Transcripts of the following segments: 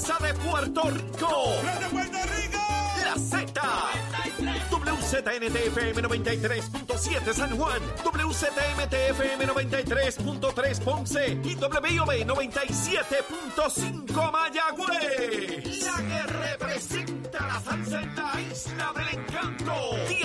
salsa de Puerto Rico. ¡La de Puerto Rico! La Z. WZNTFM 93.7 San Juan, WZMTFM 93.3 Ponce y WIOB 97.5 Mayagüez. La que representa la salsa en la isla del encanto. De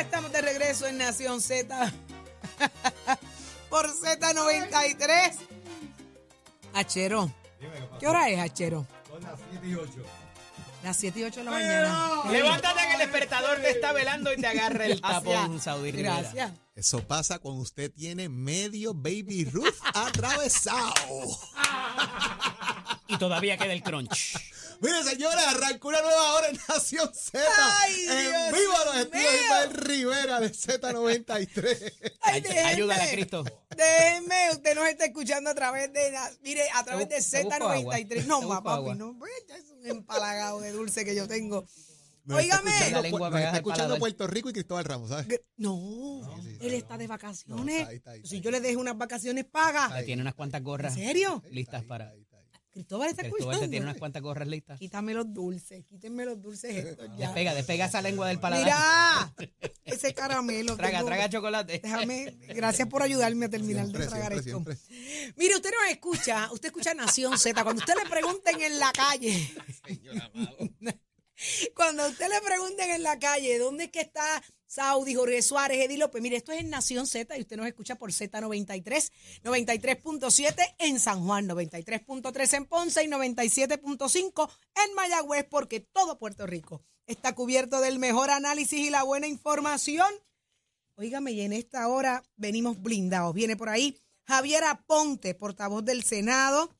Estamos de regreso en Nación Z por Z93. Achero. ¿Qué hora es, Achero? Son las 7 y 8. Las 7 y 8 de la mañana. Levántate que el despertador te está velando y te agarra el tapón. Saudi Rivera. Gracias. Eso pasa cuando usted tiene medio baby roof atravesado. Y todavía queda el crunch. Mire, señores, arrancó una nueva hora en Nación Z. Ay, en Dios vivo a los estudios. Ismael Rivera de Z93. Ay, ayúdala, Cristo. Déjenme, usted nos está escuchando a través de, mire, a través de Te busco agua. Z93. No, busco papi, no, pues, es un empalagado de dulce que yo tengo. Nos está escuchando, pegada está escuchando. Puerto Rico y Cristóbal Ramos, ¿sabes? No, él está de vacaciones. No, está ahí, está ahí, está si yo le dejo unas vacaciones pagas, Ya tiene unas cuantas gorras ¿en serio? listas para. Cristóbal está Cristóbal escuchando. tiene unas cuantas gorras listas. Quítame los dulces, quítenme los dulces estos ya. Despega, despega esa lengua del paladar. Mira, ese caramelo. Traga, tengo- traga chocolate. Déjame, gracias por ayudarme a terminar Siempre, de tragar siempre, esto. Mire, usted nos escucha, usted escucha Nación Z. Cuando usted le pregunten en la calle, cuando a usted le pregunten en la calle dónde es que está Saudi, Jorge Suárez, Eddie López, mire, esto es en Nación Z y usted nos escucha por Z93, 93.7 en San Juan, 93.3 en Ponce y 97.5 en Mayagüez, porque todo Puerto Rico está cubierto del mejor análisis y la buena información. Óigame, y en esta hora venimos blindados. Viene por ahí Javier Aponte, portavoz del Senado.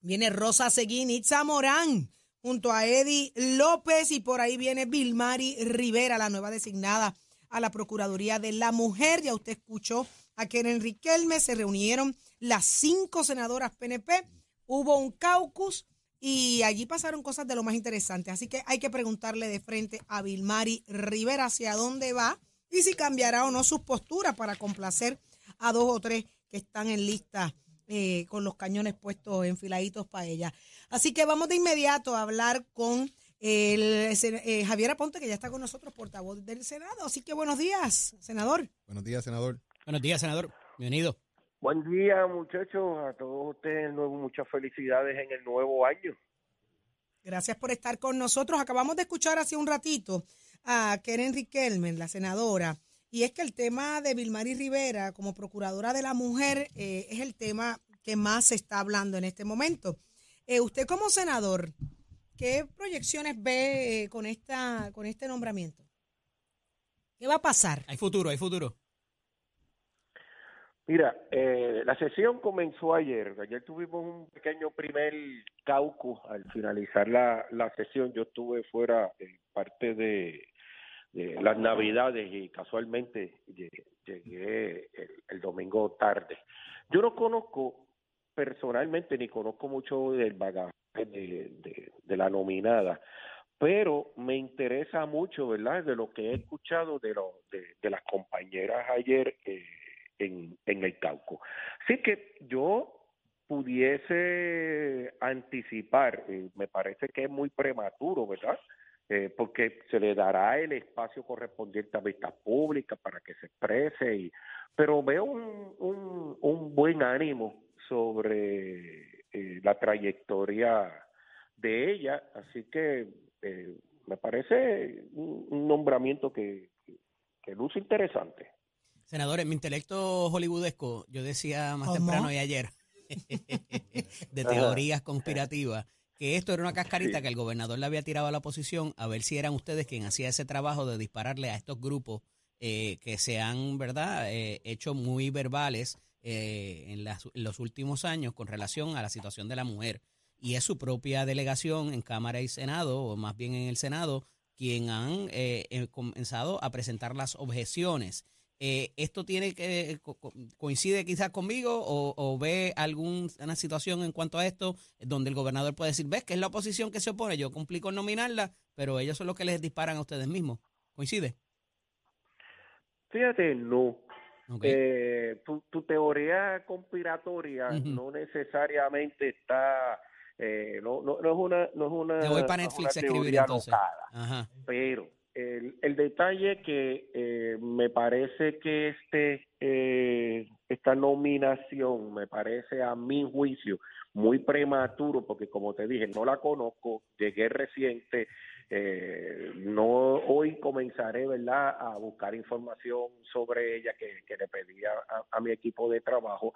Viene Rosa Seguín, Itza Morán, junto a Eddie López. Y por ahí viene Vilmari Rivera, la nueva designada a la Procuraduría de la Mujer. Ya usted escuchó a Keren Riquelme. Se reunieron las cinco senadoras PNP. Hubo un caucus y allí pasaron cosas de lo más interesantes. Así que hay que preguntarle de frente a Vilmari Rivera hacia dónde va y si cambiará o no sus posturas para complacer a dos o tres que están en lista eh, con los cañones puestos enfiladitos para ella. Así que vamos de inmediato a hablar con el eh, Javier Aponte, que ya está con nosotros, portavoz del Senado. Así que buenos días, senador. Buenos días, senador. Buenos días, senador. Bienvenido. Buen día, muchachos, a todos ustedes, nuevo, muchas felicidades en el nuevo año. Gracias por estar con nosotros. Acabamos de escuchar hace un ratito a Keren Riquelme, la senadora, y es que el tema de Vilmari Rivera como procuradora de la mujer eh, es el tema que más se está hablando en este momento. Eh, usted como senador, ¿qué proyecciones ve eh, con esta con este nombramiento? ¿Qué va a pasar? Hay futuro, hay futuro. Mira, eh, la sesión comenzó ayer. Ayer tuvimos un pequeño primer caucus al finalizar la, la sesión. Yo estuve fuera en parte de, de las Navidades y casualmente lle- llegué el, domingo tarde. Yo no conozco personalmente ni conozco mucho del bagaje de, de, la nominada, pero me interesa mucho, ¿verdad? De lo que he escuchado de, lo, de, de las compañeras ayer eh, en, en el Cauco. Así que yo pudiese anticipar, eh, me parece que es muy prematuro, ¿verdad? Eh, porque se le dará el espacio correspondiente a vistas públicas para que se exprese, y, pero veo un, un, un buen ánimo sobre eh, la trayectoria de ella, así que eh, me parece un, un nombramiento que, que luce interesante. Senador, en mi intelecto hollywoodesco, yo decía más ¿Cómo? temprano y ayer, de teorías conspirativas, que esto era una cascarita que el gobernador le había tirado a la oposición a ver si eran ustedes quien hacía ese trabajo de dispararle a estos grupos eh, que se han, ¿verdad?, eh, hecho muy verbales eh, en, las- en los últimos años con relación a la situación de la mujer. Y es su propia delegación en Cámara y Senado, o más bien en el Senado, quien han comenzado a presentar las objeciones. Eh, ¿Esto tiene que co- co- coincide quizás conmigo o, o ve alguna situación en cuanto a esto donde el gobernador puede decir, ves que es la oposición que se opone, yo cumplí con nominarla, pero ellos son los que les disparan a ustedes mismos? ¿Coincide? Fíjate, no. Ok. Eh, tu, tu teoría conspiratoria no necesariamente está, eh, no, no, no es una, no es una, Me voy para no es Netflix una escribir teoría entonces. Ajá. pero el, detalle que eh, me parece que este eh, esta nominación me parece a mi juicio muy prematuro porque como te dije no la conozco llegué reciente eh, no hoy comenzaré verdad a buscar información sobre ella que, le pedí a mi equipo de trabajo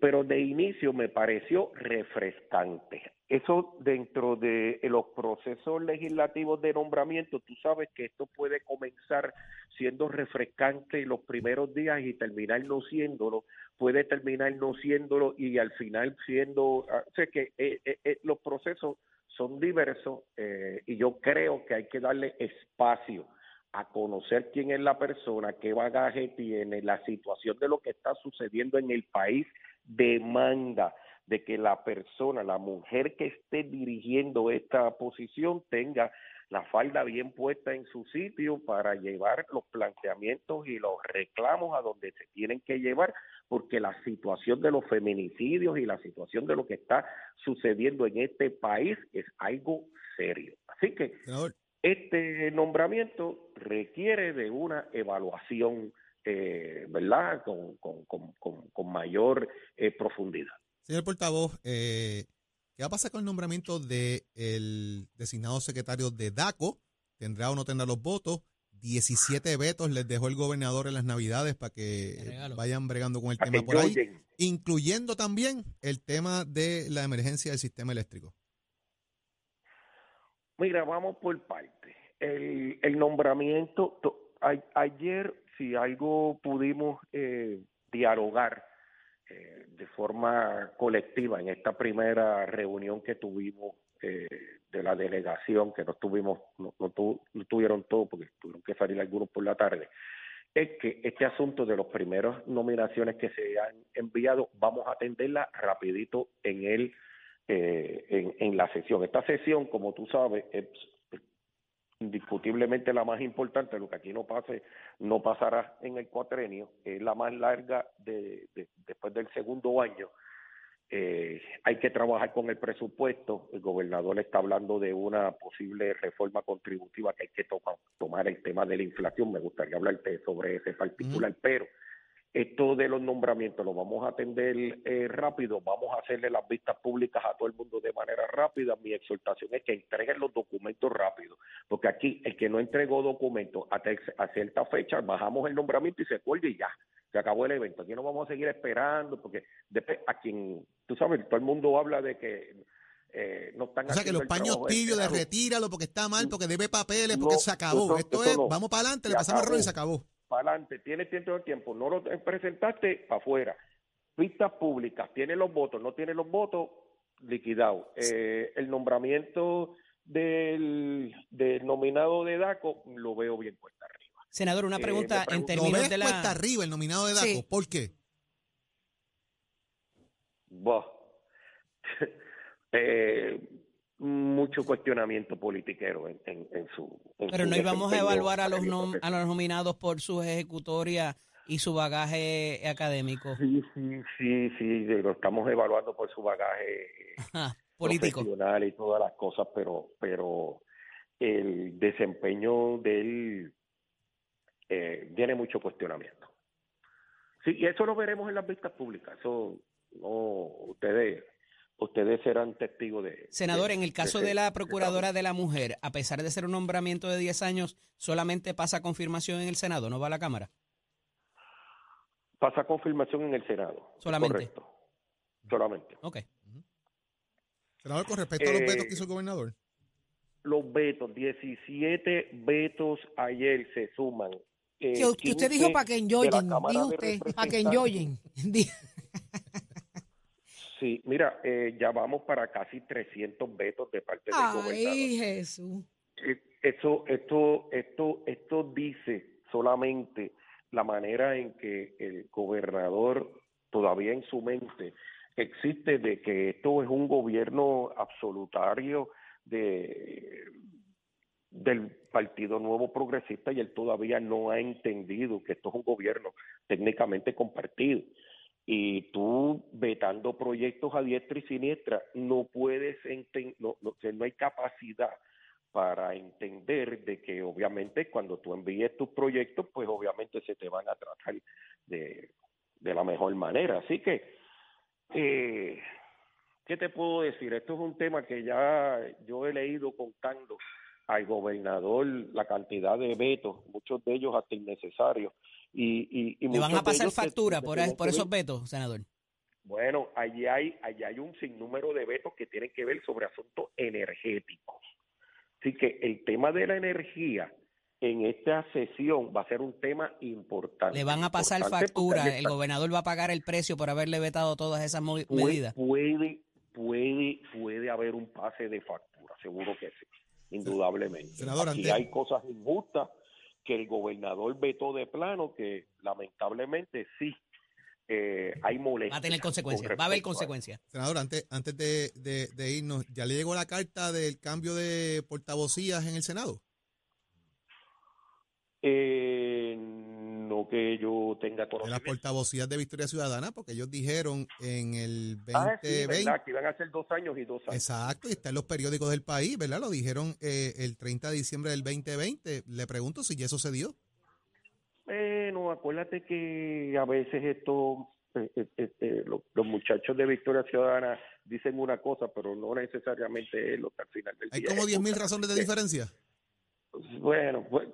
pero de inicio me pareció refrescante. Eso dentro de los procesos legislativos de nombramiento, tú sabes que esto puede comenzar siendo refrescante los primeros días y terminar no siéndolo, puede terminar no siéndolo y al final siendo, ah, o sea que eh, eh, eh, los procesos son diversos eh, y yo creo que hay que darle espacio a conocer quién es la persona, qué bagaje tiene, la situación de lo que está sucediendo en el país demanda de que la persona, la mujer que esté dirigiendo esta posición tenga la falda bien puesta en su sitio para llevar los planteamientos y los reclamos a donde se tienen que llevar, porque la situación de los feminicidios y la situación de lo que está sucediendo en este país es algo serio. Así que este nombramiento requiere de una evaluación, eh, ¿verdad?, con, con, con, con, con mayor eh, profundidad. Señor portavoz, eh, ¿qué va a pasar con el nombramiento del designado secretario de DACO? ¿Tendrá o no tendrá los votos? 17 vetos les dejó el gobernador en las navidades para que vayan bregando con el Para tema por ahí, incluyendo también el tema de la emergencia del sistema eléctrico. Mira, vamos por parte. El, el nombramiento, to- a- ayer, si algo pudimos eh, dialogar eh, de forma colectiva en esta primera reunión que tuvimos eh, de la delegación, que no tuvimos, no, no, tu- no tuvieron todo porque tuvieron que salir algunos por la tarde, es que este asunto de las primeras nominaciones que se han enviado, vamos a atenderla rapidito en el eh, en, en la sesión. Esta sesión, como tú sabes, es indiscutiblemente la más importante, lo que aquí no pase, no pasará en el cuatrenio, es la más larga de, de- después del segundo año. Eh, hay que trabajar con el presupuesto. El gobernador está hablando de una posible reforma contributiva que hay que tomar el tema de la inflación. Me gustaría hablarte sobre ese particular, pero esto de los nombramientos lo vamos a atender eh, rápido, vamos a hacerle las vistas públicas a todo el mundo de manera rápida. Mi exhortación es que entreguen los documentos rápido, porque aquí el que no entregó documentos a, cierta fecha, bajamos el nombramiento y se cuelga y ya, se acabó el evento. Aquí no vamos a seguir esperando, porque después a quien, tú sabes, todo el mundo habla de que eh, no están O sea, que los paños del tibios de retíralo porque está mal, porque debe papeles, No, porque se acabó. Esto es, no. vamos para adelante, le pasamos el rol y acabó. se acabó. Para adelante, tiene tiempo de tiempo, no lo presentaste, para afuera. Vistas públicas, tiene los votos, no tiene los votos, liquidado. Eh, el nombramiento del, del nominado de DACO lo veo bien cuesta arriba. Senador, una Eh, pregunta me en pregunto- Lo términos ves de cuesta la... arriba el nominado de DACO. Sí. ¿Por qué? Buah. Eh, mucho cuestionamiento politiquero en, en, en su. en Pero su no íbamos a evaluar a los, nom- a los nominados por su ejecutoria y su bagaje académico Sí, sí, sí, sí, lo estamos evaluando por su bagaje eh, Ajá, político. profesional y todas las cosas, pero, pero el desempeño de él eh, tiene mucho cuestionamiento. Sí, y eso lo veremos en las vistas públicas. Eso no, ustedes, ustedes serán testigos de. Senador, de- en el caso de la Procuradora de la Mujer, a pesar de ser un nombramiento de 10 años, solamente pasa confirmación en el Senado, no va a la Cámara. Pasa confirmación en el Senado. Solamente. Correcto. Solamente. Ok. Senador, con respecto a los Eh, vetos que hizo el gobernador. Los vetos, 17 vetos ayer se suman eh, Que, que usted dijo 15 para que enjoyen, dijo usted, para que enjoyen. Sí, mira, eh, ya vamos para casi 300 vetos de parte del gobernador. Ay, Jesús. Eh, Esto, esto, esto, esto dice solamente la manera en que el gobernador todavía en su mente existe de que esto es un gobierno absolutario de del Partido Nuevo Progresista y él todavía no ha entendido que esto es un gobierno técnicamente compartido. Y tú vetando proyectos a diestra y siniestra, no puedes enten- no, no, no hay capacidad para entender de que obviamente cuando tú envíes tus proyectos, pues obviamente se te van a tratar de, de la mejor manera. Así que, eh, ¿qué te puedo decir? Esto es un tema que ya yo he leído contando al gobernador la cantidad de vetos, muchos de ellos hasta innecesarios. Y, y, y ¿Le van a pasar factura que por, esos vetos, senador? bueno, allí hay, allí hay un sinnúmero de vetos que tienen que ver sobre asuntos energéticos. Así que el tema de la energía en esta sesión va a ser un tema importante. ¿Le van a pasar factura? ¿El está- gobernador va a pagar el precio por haberle vetado todas esas puede, medidas? puede, puede, puede haber un pase de factura, seguro que sí, indudablemente. Senador, Aquí antes- hay cosas injustas que el gobernador vetó de plano que lamentablemente sí eh, hay molestias. Va a tener con consecuencias, va a haber consecuencias. Senador, antes, antes de, de- de irnos, ¿ya le llegó la carta del cambio de portavocías en el Senado? Eh, no que yo tenga conocimiento. portavocías de Victoria Ciudadana, porque ellos dijeron en el 2020. Ah, sí, verdad, que iban a ser dos años y dos años. Exacto, y está en los periódicos del país, ¿verdad? Lo dijeron eh, el 30 de diciembre del 2020. Le pregunto si ya eso se dio. Bueno, acuérdate que a veces esto, eh, eh, eh, eh, lo- los muchachos de Victoria Ciudadana dicen una cosa, pero no necesariamente es lo que al final del Hay día como 10 mil ejecutan. razones de diferencia. Bueno, pues,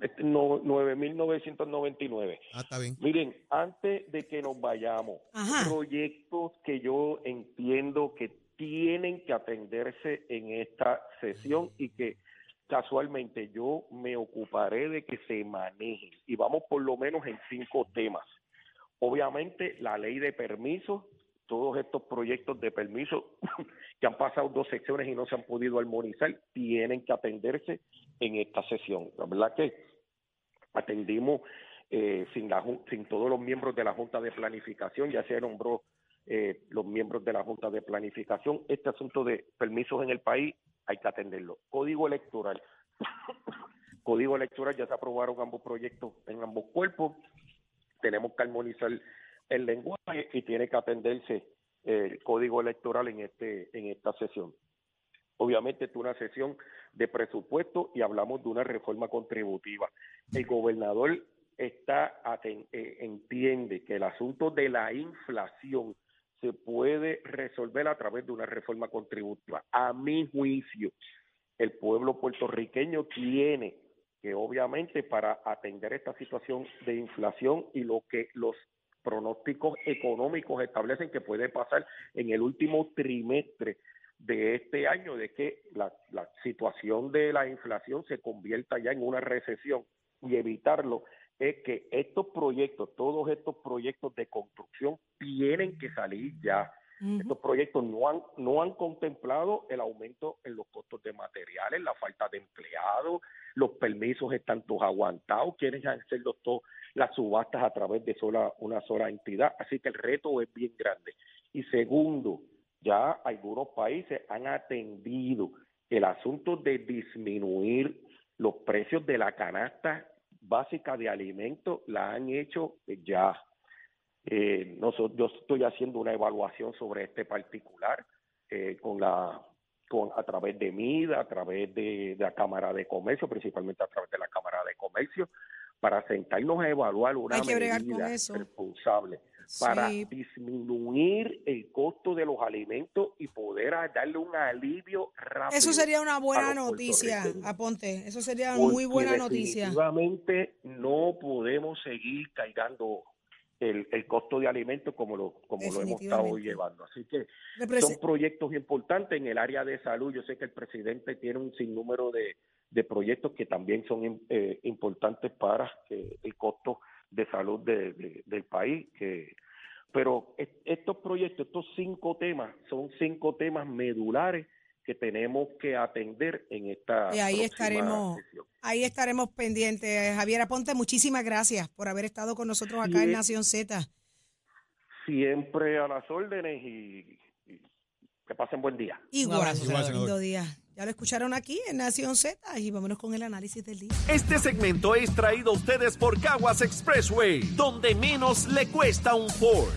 este, no, 9.999. Ah, está bien. Miren, antes de que nos vayamos, Ajá. proyectos que yo entiendo que tienen que atenderse en esta sesión y que casualmente yo me ocuparé de que se manejen. Y vamos por lo menos en cinco temas. Obviamente, la ley de permisos, todos estos proyectos de permiso que han pasado dos secciones y no se han podido armonizar, tienen que atenderse en esta sesión. La verdad que atendimos eh, sin, la, sin todos los miembros de la Junta de Planificación, ya se nombró eh, los miembros de la Junta de Planificación. Este asunto de permisos en el país hay que atenderlo. Código electoral. Código electoral, ya se aprobaron ambos proyectos en ambos cuerpos. Tenemos que armonizar el lenguaje y tiene que atenderse eh, el código electoral en este en esta sesión. Obviamente es una sesión de presupuesto y hablamos de una reforma contributiva. El gobernador está eh, entiende que el asunto de la inflación se puede resolver a través de una reforma contributiva. A mi juicio, el pueblo puertorriqueño tiene que obviamente para atender esta situación de inflación y lo que los pronósticos económicos establecen que puede pasar en el último trimestre de este año, de que la, la situación de la inflación se convierta ya en una recesión y evitarlo es que estos proyectos, todos estos proyectos de construcción tienen que salir ya. Estos proyectos no han, no han contemplado el aumento en los costos de materiales, la falta de empleados, los permisos están todos aguantados, quieren hacerlo todo las subastas a través de sola, una sola entidad. Así que el reto es bien grande. Y segundo, ya algunos países han atendido el asunto de disminuir los precios de la canasta básica de alimentos, la han hecho ya. Eh, nosotros, yo estoy haciendo una evaluación sobre este particular eh, con la con a través de MIDA, a través de, de la Cámara de Comercio, principalmente a través de la Cámara de Comercio, para sentarnos a evaluar una medida responsable para Sí. disminuir el costo de los alimentos y poder darle un alivio rápido. Eso sería una buena noticia. Aponte. Eso sería Porque muy buena noticia. Definitivamente no podemos seguir cargando el, el costo de alimentos como lo como lo hemos estado llevando. Así que son proyectos importantes en el área de salud. Yo sé que el presidente tiene un sinnúmero de, de proyectos que también son eh, importantes para eh, el costo de salud de- de- del país. Que, pero est- estos proyectos, estos cinco temas, son cinco temas medulares que tenemos que atender en esta Y ahí estaremos, sesión. ahí estaremos pendientes. Javier Aponte, muchísimas gracias por haber estado con nosotros acá en Bien. Nación Z. Siempre a las órdenes y, y que pasen buen día. Igual, abrazo, Igual, senador. lindo día. Ya lo escucharon aquí en Nación Z y vámonos con el análisis del día. Este segmento es traído a ustedes por Caguas Expressway, donde menos le cuesta un Ford.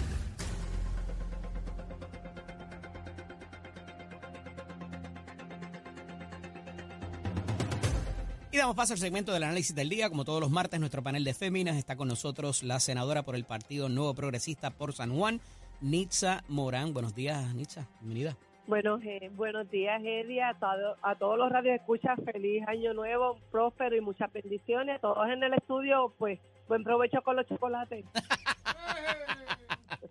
Y damos paso al segmento del análisis del día. Como todos los martes, nuestro panel de féminas está con nosotros la senadora por el Partido Nuevo Progresista por San Juan, Nitza Morán. Buenos días, Nitza. Bienvenida. Bueno, eh, buenos días, Eddie, a, todo- a todos los radioescuchas, feliz año nuevo, próspero y muchas bendiciones. Todos en el estudio, pues, buen provecho con los chocolates.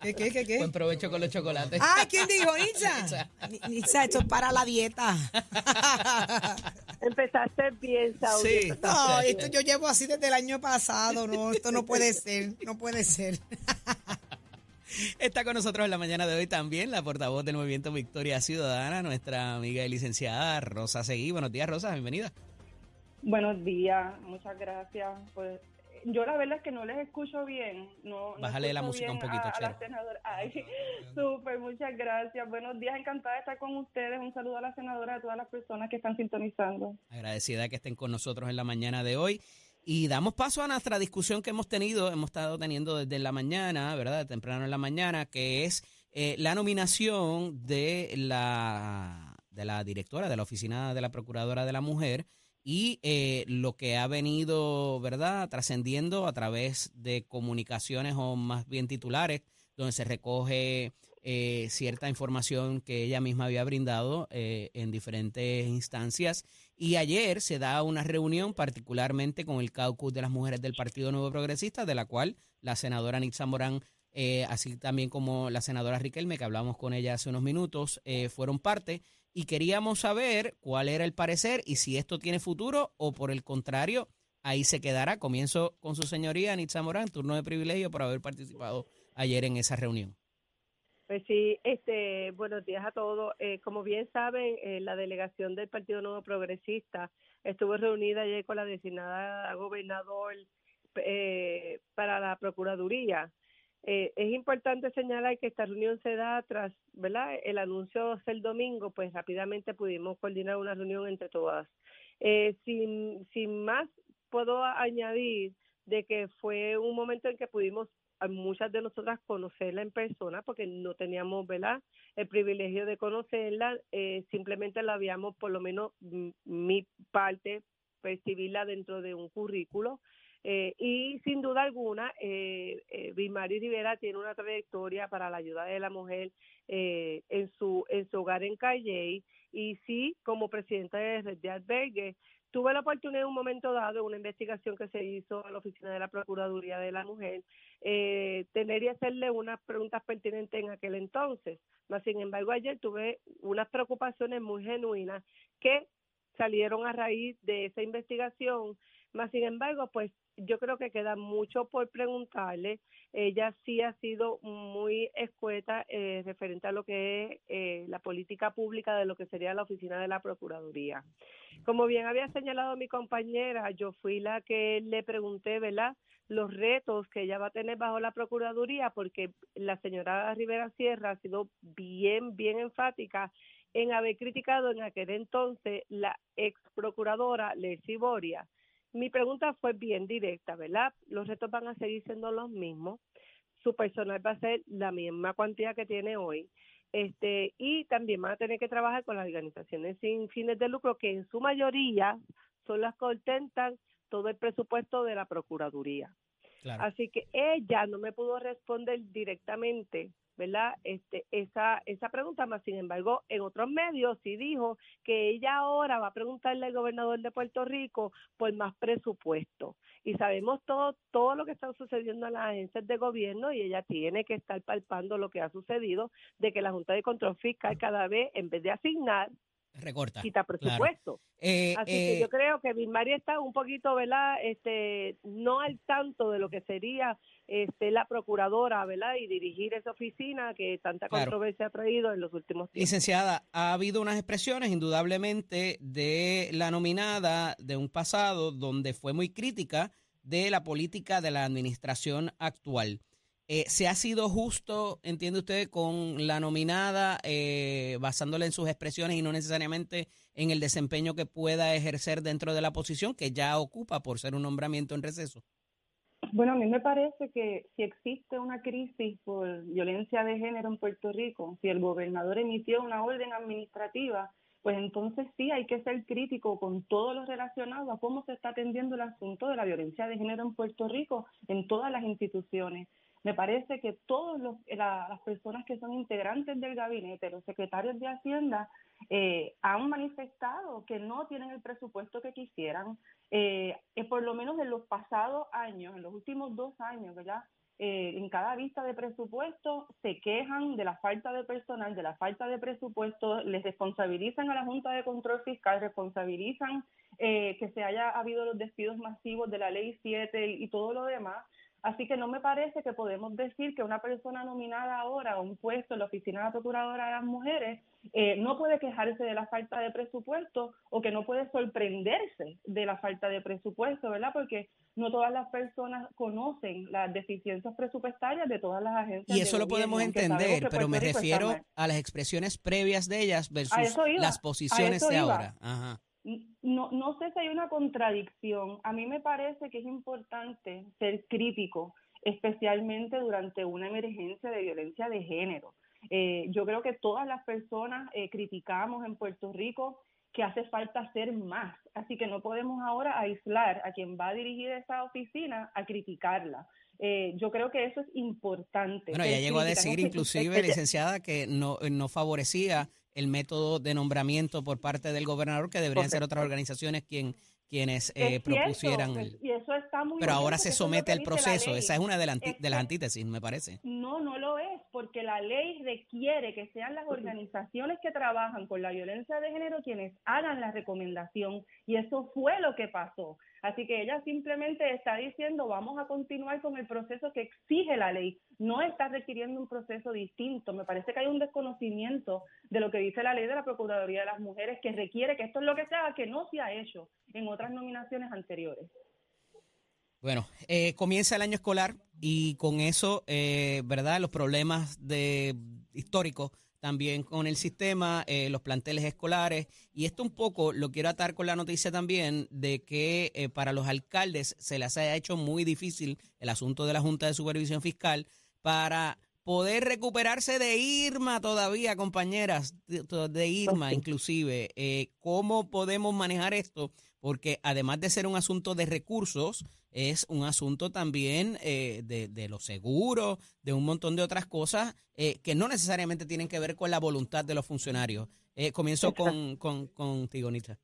¿Qué, qué, qué, qué? Buen provecho con los chocolates. Ay, ¿quién dijo, Nitza? Ni- Nitza, esto es para la dieta. Empezaste bien, Saudi. Sí. No, bien. esto yo llevo así desde el año pasado, no, esto no puede ser, no puede ser. Está con nosotros en la mañana de hoy también la portavoz del Movimiento Victoria Ciudadana, nuestra amiga y licenciada Rosa Seguí. Buenos días, Rosa, bienvenida. Buenos días, muchas gracias. Pues yo la verdad es que no les escucho bien. No, no Bájale la escucho música un poquito, a, a la senadora. Ay, súper, muchas gracias. Buenos días, encantada de estar con ustedes. Un saludo a la senadora, a todas las personas que están sintonizando. Agradecida que estén con nosotros en la mañana de hoy. Y damos paso a nuestra discusión que hemos tenido, hemos estado teniendo desde la mañana, ¿verdad? Temprano en la mañana, que es eh, la nominación de la, de la directora de la Oficina de la Procuradora de la Mujer y eh, lo que ha venido, ¿verdad?, trascendiendo a través de comunicaciones o más bien titulares, donde se recoge eh, cierta información que ella misma había brindado eh, en diferentes instancias. Y ayer se da una reunión particularmente con el caucus de las mujeres del Partido Nuevo Progresista, de la cual la senadora Nitza Morán, eh, así también como la senadora Riquelme, que hablamos con ella hace unos minutos, eh, fueron parte. Y queríamos saber cuál era el parecer y si esto tiene futuro o por el contrario, ahí se quedará. Comienzo con su señoría Nitza Morán, turno de privilegio por haber participado ayer en esa reunión. Pues sí, este, buenos días a todos. Eh, como bien saben, eh, la delegación del Partido Nuevo Progresista estuvo reunida ayer con la designada gobernador eh, para la Procuraduría. Eh, es importante señalar que esta reunión se da tras, ¿verdad? El anuncio el domingo, pues rápidamente pudimos coordinar una reunión entre todas. Eh, sin, sin más, puedo añadir de que fue un momento en que pudimos muchas de nosotras conocerla en persona porque no teníamos ¿verdad? el privilegio de conocerla, eh, simplemente la habíamos por lo menos mm, mi parte percibirla dentro de un currículo eh, y sin duda alguna eh, eh, Rivera tiene una trayectoria para la ayuda de la mujer eh, en su en su hogar en Calle y sí como presidenta de Red de Albergue tuve la oportunidad en un momento dado, una investigación que se hizo a la Oficina de la Procuraduría de la Mujer, eh, tener y hacerle unas preguntas pertinentes en aquel entonces. Mas, sin embargo, ayer tuve unas preocupaciones muy genuinas que salieron a raíz de esa investigación. Más sin embargo, pues yo creo que queda mucho por preguntarle. Ella sí ha sido muy escueta eh, referente a lo que es eh, la política pública de lo que sería la oficina de la Procuraduría. Como bien había señalado mi compañera, yo fui la que le pregunté, ¿verdad? los retos que ella va a tener bajo la Procuraduría, porque la señora Rivera Sierra ha sido bien, bien enfática en haber criticado en aquel entonces la ex procuradora Leslie Boria. Mi pregunta fue bien directa, ¿verdad? Los retos van a seguir siendo los mismos. Su personal va a ser la misma cuantía que tiene hoy. Este, y también van a tener que trabajar con las organizaciones sin fines de lucro, que en su mayoría son las que ostentan todo el presupuesto de la Procuraduría. Claro. Así que ella no me pudo responder directamente, ¿verdad? Este, esa, esa pregunta, más sin embargo, en otros medios sí dijo que ella ahora va a preguntarle al gobernador de Puerto Rico por más presupuesto. Y sabemos todo, todo lo que está sucediendo en las agencias de gobierno y ella tiene que estar palpando lo que ha sucedido de que la Junta de Control Fiscal cada vez, en vez de asignar, Recorta. quita claro. presupuesto. Eh, Así eh, que yo creo que Vilmaria está un poquito, ¿verdad? Este, no al tanto de lo que sería este, la procuradora, ¿verdad? Y dirigir esa oficina que tanta Claro. controversia ha traído en los últimos tiempos. Licenciada, ha habido unas expresiones indudablemente de la nominada de un pasado donde fue muy crítica de la política de la administración actual. Eh, ¿Se ha sido justo, entiende usted, con la nominada, eh, basándole en sus expresiones y no necesariamente en el desempeño que pueda ejercer dentro de la posición que ya ocupa por ser un nombramiento en receso? Bueno, a mí me parece que si existe una crisis por violencia de género en Puerto Rico, si el gobernador emitió una orden administrativa, pues entonces sí hay que ser crítico con todo lo relacionado a cómo se está atendiendo el asunto de la violencia de género en Puerto Rico en todas las instituciones. Me parece que todas las personas que son integrantes del gabinete, los secretarios de Hacienda, eh, han manifestado que no tienen el presupuesto que quisieran. Eh, eh, por lo menos en los pasados años, en los últimos dos años, ¿verdad? Eh, en cada vista de presupuesto se quejan de la falta de personal, de la falta de presupuesto, les responsabilizan a la Junta de Control Fiscal, responsabilizan eh, que se haya habido los despidos masivos de la Ley 7 y, y todo lo demás. Así que no me parece que podemos decir que una persona nominada ahora a un puesto en la Oficina de la Procuradora de las Mujeres eh, no puede quejarse de la falta de presupuesto o que no puede sorprenderse de la falta de presupuesto, ¿verdad? Porque no todas las personas conocen las deficiencias presupuestarias de todas las agencias. Y eso lo podemos entender, que pero me está refiero a las expresiones previas de ellas versus las posiciones de iba. ahora. Ajá. No, no sé si hay una contradicción. A mí me parece que es importante ser crítico, especialmente durante una emergencia de violencia de género. Eh, yo creo que todas las personas eh, criticamos en Puerto Rico que hace falta hacer más. Así que no podemos ahora aislar a quien va a dirigir esa oficina a criticarla. Eh, yo creo que eso es importante. Bueno, ella llegó a decir inclusive, licenciada, que no, no favorecía el método de nombramiento por parte del gobernador, que deberían ser otras organizaciones quien, quienes eh, cierto, propusieran el... y eso está muy Pero bien, ahora se somete al proceso. Esa es una de, la anti- Es de las antítesis, me parece. No, no lo es, porque la ley requiere que sean las organizaciones que trabajan con la violencia de género quienes hagan la recomendación y eso fue lo que pasó. Así que ella simplemente está diciendo vamos a continuar con el proceso que exige la ley, no está requiriendo un proceso distinto. Me parece que hay un desconocimiento de lo que dice la ley de la Procuraduría de las Mujeres que requiere que esto es lo que se haga, que no se ha hecho en otras nominaciones anteriores. Bueno, eh, comienza el año escolar y con eso, eh, ¿verdad? Los problemas de históricos también con el sistema, eh, los planteles escolares. Y esto un poco lo quiero atar con la noticia también de que eh, para los alcaldes se les haya hecho muy difícil el asunto de la Junta de Supervisión Fiscal para poder recuperarse de Irma todavía, compañeras, de, de Irma inclusive. Eh, ¿Cómo podemos manejar esto? Porque además de ser un asunto de recursos, es un asunto también eh, de, de los seguros, de un montón de otras cosas eh, que no necesariamente tienen que ver con la voluntad de los funcionarios. Eh, comienzo con, con, contigo, Nita.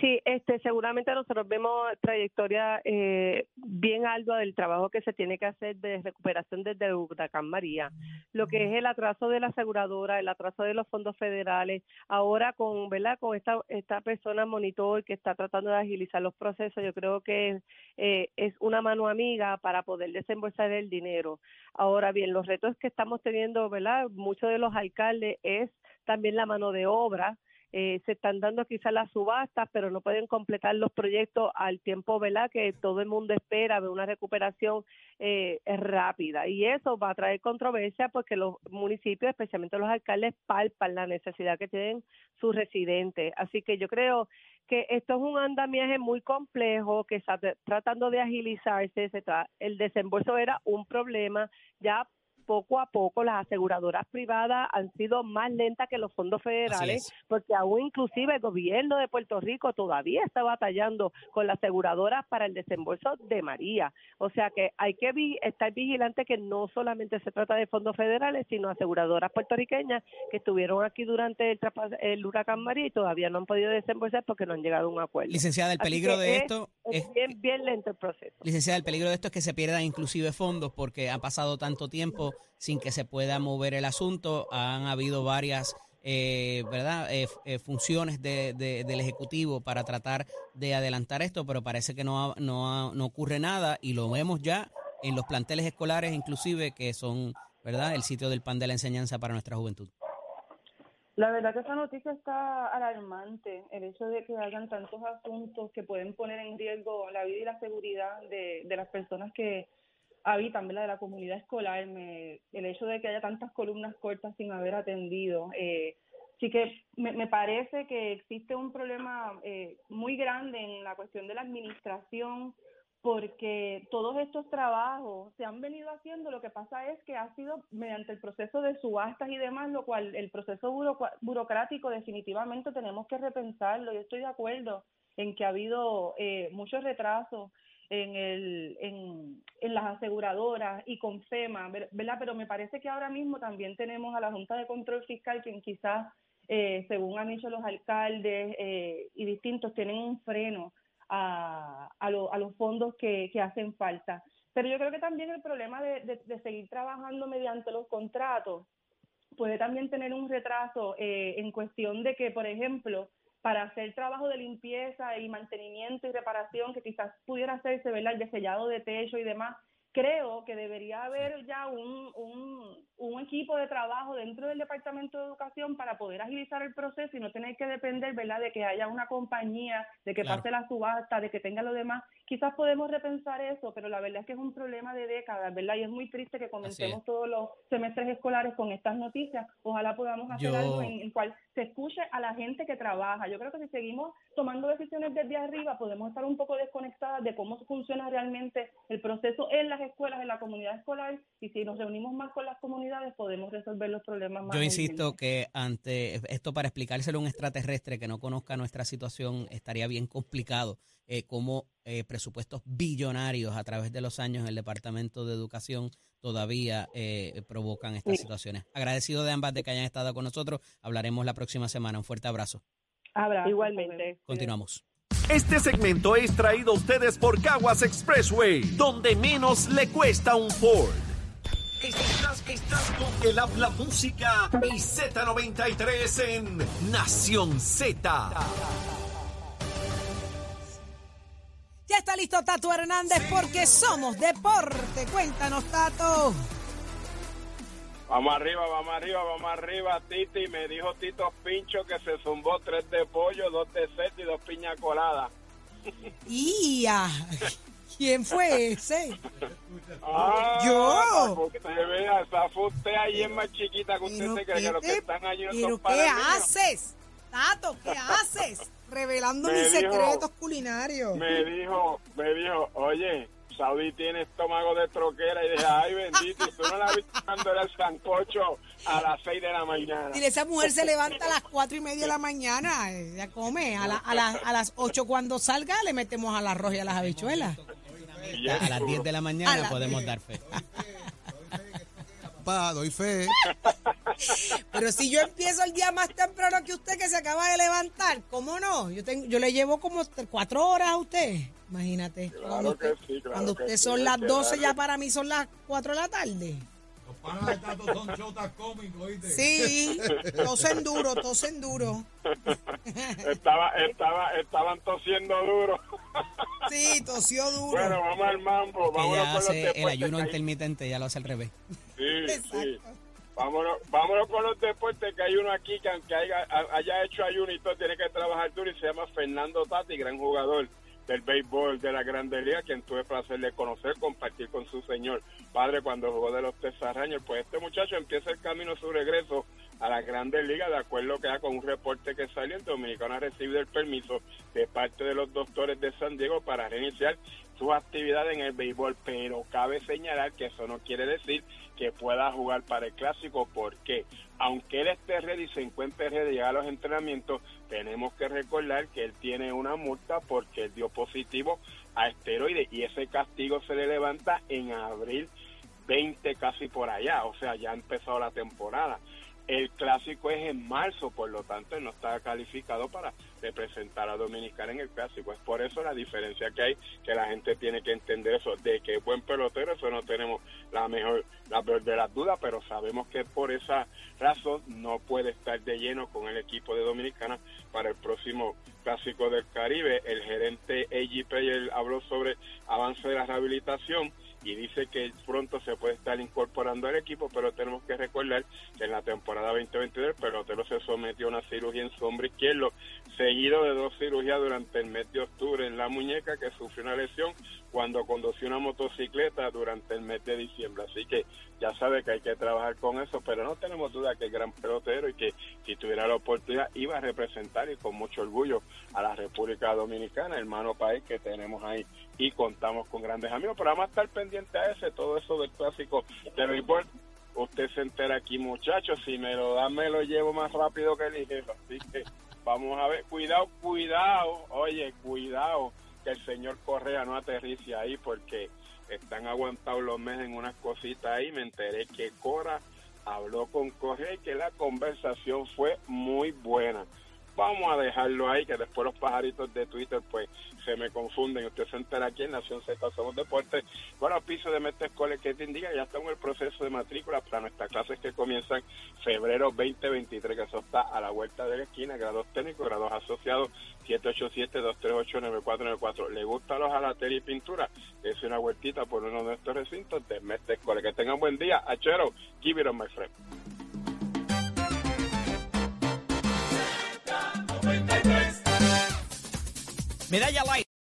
Sí, este, seguramente nosotros vemos trayectoria eh, bien ardua del trabajo que se tiene que hacer de recuperación desde huracán María. Lo que es el atraso de la aseguradora, el atraso de los fondos federales, ahora con, ¿verdad? Con esta, esta persona monitor que está tratando de agilizar los procesos, yo creo que eh, es una mano amiga para poder desembolsar el dinero. Ahora bien, los retos que estamos teniendo, ¿verdad? Muchos de los alcaldes es también la mano de obra, eh, se están dando quizás las subastas, pero no pueden completar los proyectos al tiempo, ¿verdad? Que todo el mundo espera una recuperación eh, rápida. Y eso va a traer controversia porque los municipios, especialmente los alcaldes, palpan la necesidad que tienen sus residentes. Así que yo creo que esto es un andamiaje muy complejo que está tratando de agilizarse. El desembolso era un problema. Ya poco a poco las aseguradoras privadas han sido más lentas que los fondos federales, porque aún inclusive el gobierno de Puerto Rico todavía está batallando con las aseguradoras para el desembolso de María. O sea que hay que vi estar vigilante que no solamente se trata de fondos federales, sino aseguradoras puertorriqueñas que estuvieron aquí durante el, el huracán María y todavía no han podido desembolsar porque no han llegado a un acuerdo. Licenciada, el peligro de es, esto es, es bien, bien lento el proceso. Licenciada, el peligro de esto es que se pierdan inclusive fondos porque ha pasado tanto tiempo sin que se pueda mover el asunto. Han habido varias eh, ¿verdad? Eh, eh, funciones de- de- del Ejecutivo para tratar de adelantar esto, pero parece que no, no, no ocurre nada y lo vemos ya en los planteles escolares inclusive que son, ¿verdad? El sitio del pan de la enseñanza para nuestra juventud. La verdad que esa noticia está alarmante, el hecho de que hayan tantos asuntos que pueden poner en riesgo la vida y la seguridad de, de las personas que habitan, ¿verdad? de la comunidad escolar, me- el hecho de que haya tantas columnas cortas sin haber atendido. Eh, sí que me, me parece que existe un problema eh, muy grande en la cuestión de la administración porque todos estos trabajos se han venido haciendo, lo que pasa es que ha sido mediante el proceso de subastas y demás, lo cual el proceso buroc- burocrático definitivamente tenemos que repensarlo. Yo estoy de acuerdo en que ha habido eh, muchos retrasos en, el, en, en las aseguradoras y con FEMA, ver- ¿verdad? Pero me parece que ahora mismo también tenemos a la Junta de Control Fiscal, quien quizás, eh, según han dicho los alcaldes eh, y distintos, tienen un freno a, a, lo- a los fondos que, que hacen falta. Pero yo creo que también el problema de, de- de seguir trabajando mediante los contratos puede también tener un retraso eh, en cuestión de que, por ejemplo, para hacer trabajo de limpieza y mantenimiento y reparación que quizás pudiera hacerse, ¿verdad? El desellado de techo y demás, creo que debería haber ya un, un, un equipo de trabajo dentro del Departamento de Educación para poder agilizar el proceso y no tener que depender, ¿verdad?, de que haya una compañía, de que Claro. pase la subasta, de que tenga lo demás. Quizás podemos repensar eso, pero la verdad es que es un problema de décadas, ¿verdad? Y es muy triste que comencemos todos los semestres escolares con estas noticias. Ojalá podamos hacer Yo- algo en el cual se escuche a la gente que trabaja. Yo creo que si seguimos tomando decisiones desde arriba, podemos estar un poco desconectadas de cómo funciona realmente el proceso en las escuelas, en la comunidad escolar, y si nos reunimos más con las comunidades, podemos resolver los problemas más Yo insisto que ante esto para explicárselo a un extraterrestre que no conozca nuestra situación estaría bien complicado eh, cómo eh, presupuestos billonarios a través de los años en el Departamento de Educación todavía eh, provocan estas Sí. situaciones. Agradecido de ambas de que hayan estado con nosotros. Hablaremos la próxima semana. Un fuerte abrazo. Abrazo, Igualmente. Continuamos. Este segmento es traído a ustedes por Caguas Expressway, donde menos le cuesta un Ford. Estás, estás con el habla música y Z93 en Nación Z. Ya está listo Tato Hernández porque somos deporte. Cuéntanos, Tato. Vamos arriba, vamos arriba, vamos arriba, Titi. Me dijo Tito Pincho que se zumbó tres de pollo, dos de set y dos piña coladas. ¡Ya! ¿Quién fue ese? Ah, Yo. Usted vea, esa fue usted ahí es más chiquita que usted ¿Pero se cree que los que están allí no ¿Pero son qué haces? Tato, ¿qué haces? Revelando Me mis dijo- secretos culinarios. Me dijo, me dijo, oye, Saudi tiene estómago de troquera y dije, ay bendito, y tú no la viste cuando era el sancocho a las seis de la mañana. Dile, esa mujer se levanta a las cuatro y media de la mañana, ya come. A, la- a, la- a las ocho cuando salga le metemos al arroz y a las habichuelas. Y A las 10 de la mañana podemos 10. dar fe. Pa, doy fe. Pero si yo empiezo el día más temprano que usted que se acaba de levantar, ¿cómo no? Yo tengo, yo le llevo como cuatro horas a usted. Imagínate. Claro cuando que usted, sí, claro cuando que usted sí, son las 12, ya para mí son las 4 de la tarde. Los panas de Tato son chotas cómicos, ¿oíste? Sí, tosen duro, tosen duro. estaba, estaba, estaban tosiendo duro. Sí, tosió duro. Bueno, vamos al mambo, Que vámonos ya con los hace el ayuno intermitente, ya lo hace al revés. Sí. Vámonos, vámonos con los deportes, que hay uno aquí que aunque haya, haya hecho ayuno y todo, tiene que trabajar duro y se llama Fernando Tati, gran jugador del béisbol de la Grande Liga, quien tuve placer de conocer, compartir con su señor padre cuando jugó de los Tesarraños. Pues este muchacho empieza el camino su regreso a la Grandes Ligas, de acuerdo que con un reporte que salió, el dominicano ha recibido el permiso de parte de los doctores de San Diego para reiniciar su actividad en el béisbol, pero cabe señalar que eso no quiere decir que pueda jugar para el clásico, porque aunque él esté ready y se encuentre ready a los entrenamientos, tenemos que recordar que él tiene una multa porque él dio positivo a esteroides y ese castigo se le levanta en abril 20 casi por allá, o sea, ya ha empezado la temporada. El clásico es en marzo, por lo tanto, él no está calificado para representar a Dominicana en el clásico. Es por eso la diferencia que hay, que la gente tiene que entender eso, de que buen pelotero, eso no tenemos la mejor, la peor de las dudas, pero sabemos que por esa razón no puede estar de lleno con el equipo de Dominicana para el próximo clásico del Caribe. El gerente A.G. Habló sobre avance de la rehabilitación y dice que pronto se puede estar incorporando al equipo, pero tenemos que recordar que en la temporada 2022 el pelotero se sometió a una cirugía en su hombro izquierdo, seguido de dos cirugías durante el mes de octubre en la muñeca, que sufrió una lesión cuando condució una motocicleta durante el mes de diciembre. Así que ya sabe que hay que trabajar con eso, pero no tenemos duda que es gran pelotero y que si tuviera la oportunidad iba a representar y con mucho orgullo a la República Dominicana, hermano país que tenemos ahí y contamos con grandes amigos. Pero vamos a estar pendiente a ese, todo eso del clásico de béisbol. Usted se entera aquí, muchachos. Si me lo dan, me lo llevo más rápido que jefe. Así que vamos a ver. Cuidado, cuidado. Oye, cuidado que el señor Correa no aterrice ahí porque están aguantados los meses en unas cositas ahí. Me enteré que Cora habló con Correa y que la conversación fue muy buena. Vamos a dejarlo ahí, que después los pajaritos de Twitter pues se me confunden. Usted se entera aquí en Nación Z Somos Deportes. Bueno, piso de Mete Escuela que te indica, ya estamos en el proceso de matrícula para nuestras clases que comienzan febrero 2023, que eso está a la vuelta de la esquina, grados técnicos, grados asociados, 787-238-9494. ¿Le gusta los jalatería y pintura? Es una vueltita por uno de estos recintos de Mete Escuela. Que tengan buen día. Achero, keep it on my friend. Medalla Light.